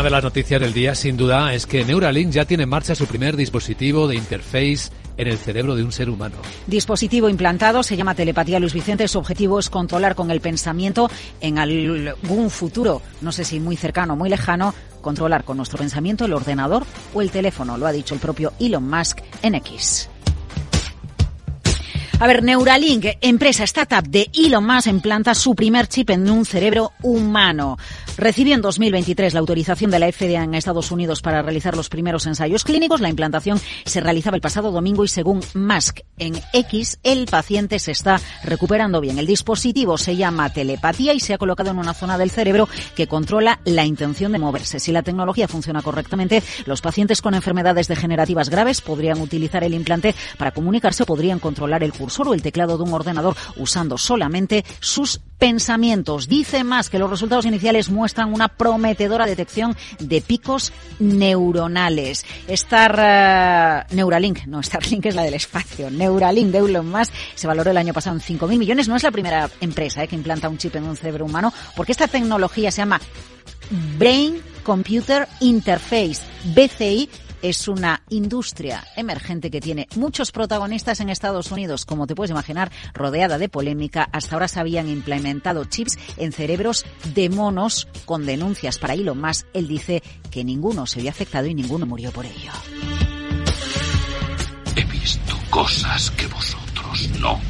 una de las noticias del día, sin duda, es que Neuralink ya tiene en marcha su primer dispositivo de interface en el cerebro de un ser humano. Dispositivo implantado, se llama telepatía Luis Vicente. Su objetivo es controlar con el pensamiento en algún futuro, no sé si muy cercano o muy lejano, controlar con nuestro pensamiento el ordenador o el teléfono, lo ha dicho el propio Elon Musk en X. A ver, Neuralink, empresa startup de Elon Musk, implanta su primer chip en un cerebro humano. Recibió en 2023 la autorización de la FDA en Estados Unidos para realizar los primeros ensayos clínicos. La implantación se realizaba el pasado domingo y según Musk en X, el paciente se está recuperando bien. El dispositivo se llama telepatía y se ha colocado en una zona del cerebro que controla la intención de moverse. Si la tecnología funciona correctamente, los pacientes con enfermedades degenerativas graves podrían utilizar el implante para comunicarse o podrían controlar el curso solo el teclado de un ordenador usando solamente sus pensamientos. Dice más que los resultados iniciales muestran una prometedora detección de picos neuronales. Star uh, Neuralink, no, Starlink es la del espacio. Neuralink de Elon Musk se valoró el año pasado en 5.000 millones. No es la primera empresa eh, que implanta un chip en un cerebro humano, porque esta tecnología se llama Brain Computer Interface, BCI, es una industria emergente que tiene muchos protagonistas en Estados Unidos, como te puedes imaginar, rodeada de polémica. Hasta ahora se habían implementado chips en cerebros de monos con denuncias para Elon Musk. Él dice que ninguno se había afectado y ninguno murió por ello. He visto cosas que vosotros no.